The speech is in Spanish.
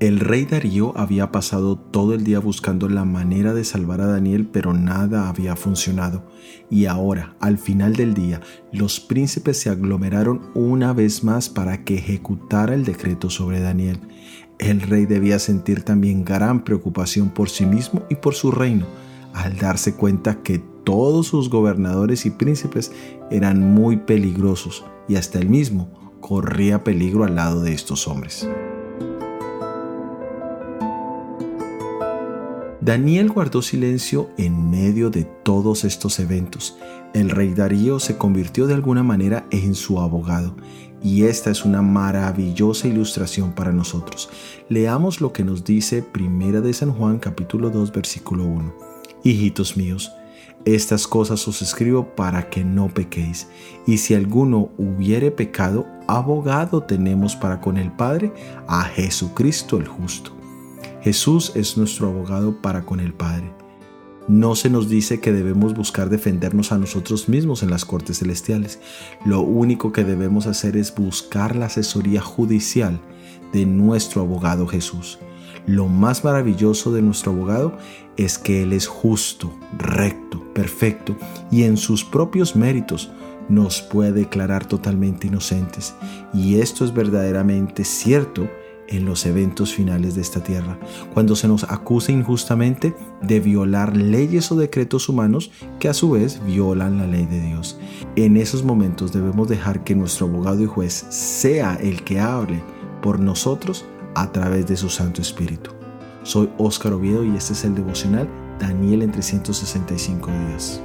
El rey Darío había pasado todo el día buscando la manera de salvar a Daniel, pero nada había funcionado. Y ahora, al final del día, los príncipes se aglomeraron una vez más para que ejecutara el decreto sobre Daniel. El rey debía sentir también gran preocupación por sí mismo y por su reino, al darse cuenta que todos sus gobernadores y príncipes eran muy peligrosos y hasta él mismo corría peligro al lado de estos hombres. Daniel guardó silencio en medio de todos estos eventos. El rey Darío se convirtió de alguna manera en su abogado y esta es una maravillosa ilustración para nosotros. Leamos lo que nos dice Primera de San Juan capítulo 2 versículo 1. Hijitos míos, estas cosas os escribo para que no pequéis. Y si alguno hubiere pecado, abogado tenemos para con el Padre a Jesucristo el justo. Jesús es nuestro abogado para con el Padre. No se nos dice que debemos buscar defendernos a nosotros mismos en las cortes celestiales. Lo único que debemos hacer es buscar la asesoría judicial de nuestro abogado Jesús. Lo más maravilloso de nuestro abogado es que Él es justo, recto, perfecto y en sus propios méritos nos puede declarar totalmente inocentes. Y esto es verdaderamente cierto en los eventos finales de esta tierra, cuando se nos acusa injustamente de violar leyes o decretos humanos que a su vez violan la ley de Dios. En esos momentos debemos dejar que nuestro abogado y juez sea el que hable por nosotros a través de su Santo Espíritu. Soy Óscar Oviedo y este es el devocional Daniel en 365 días.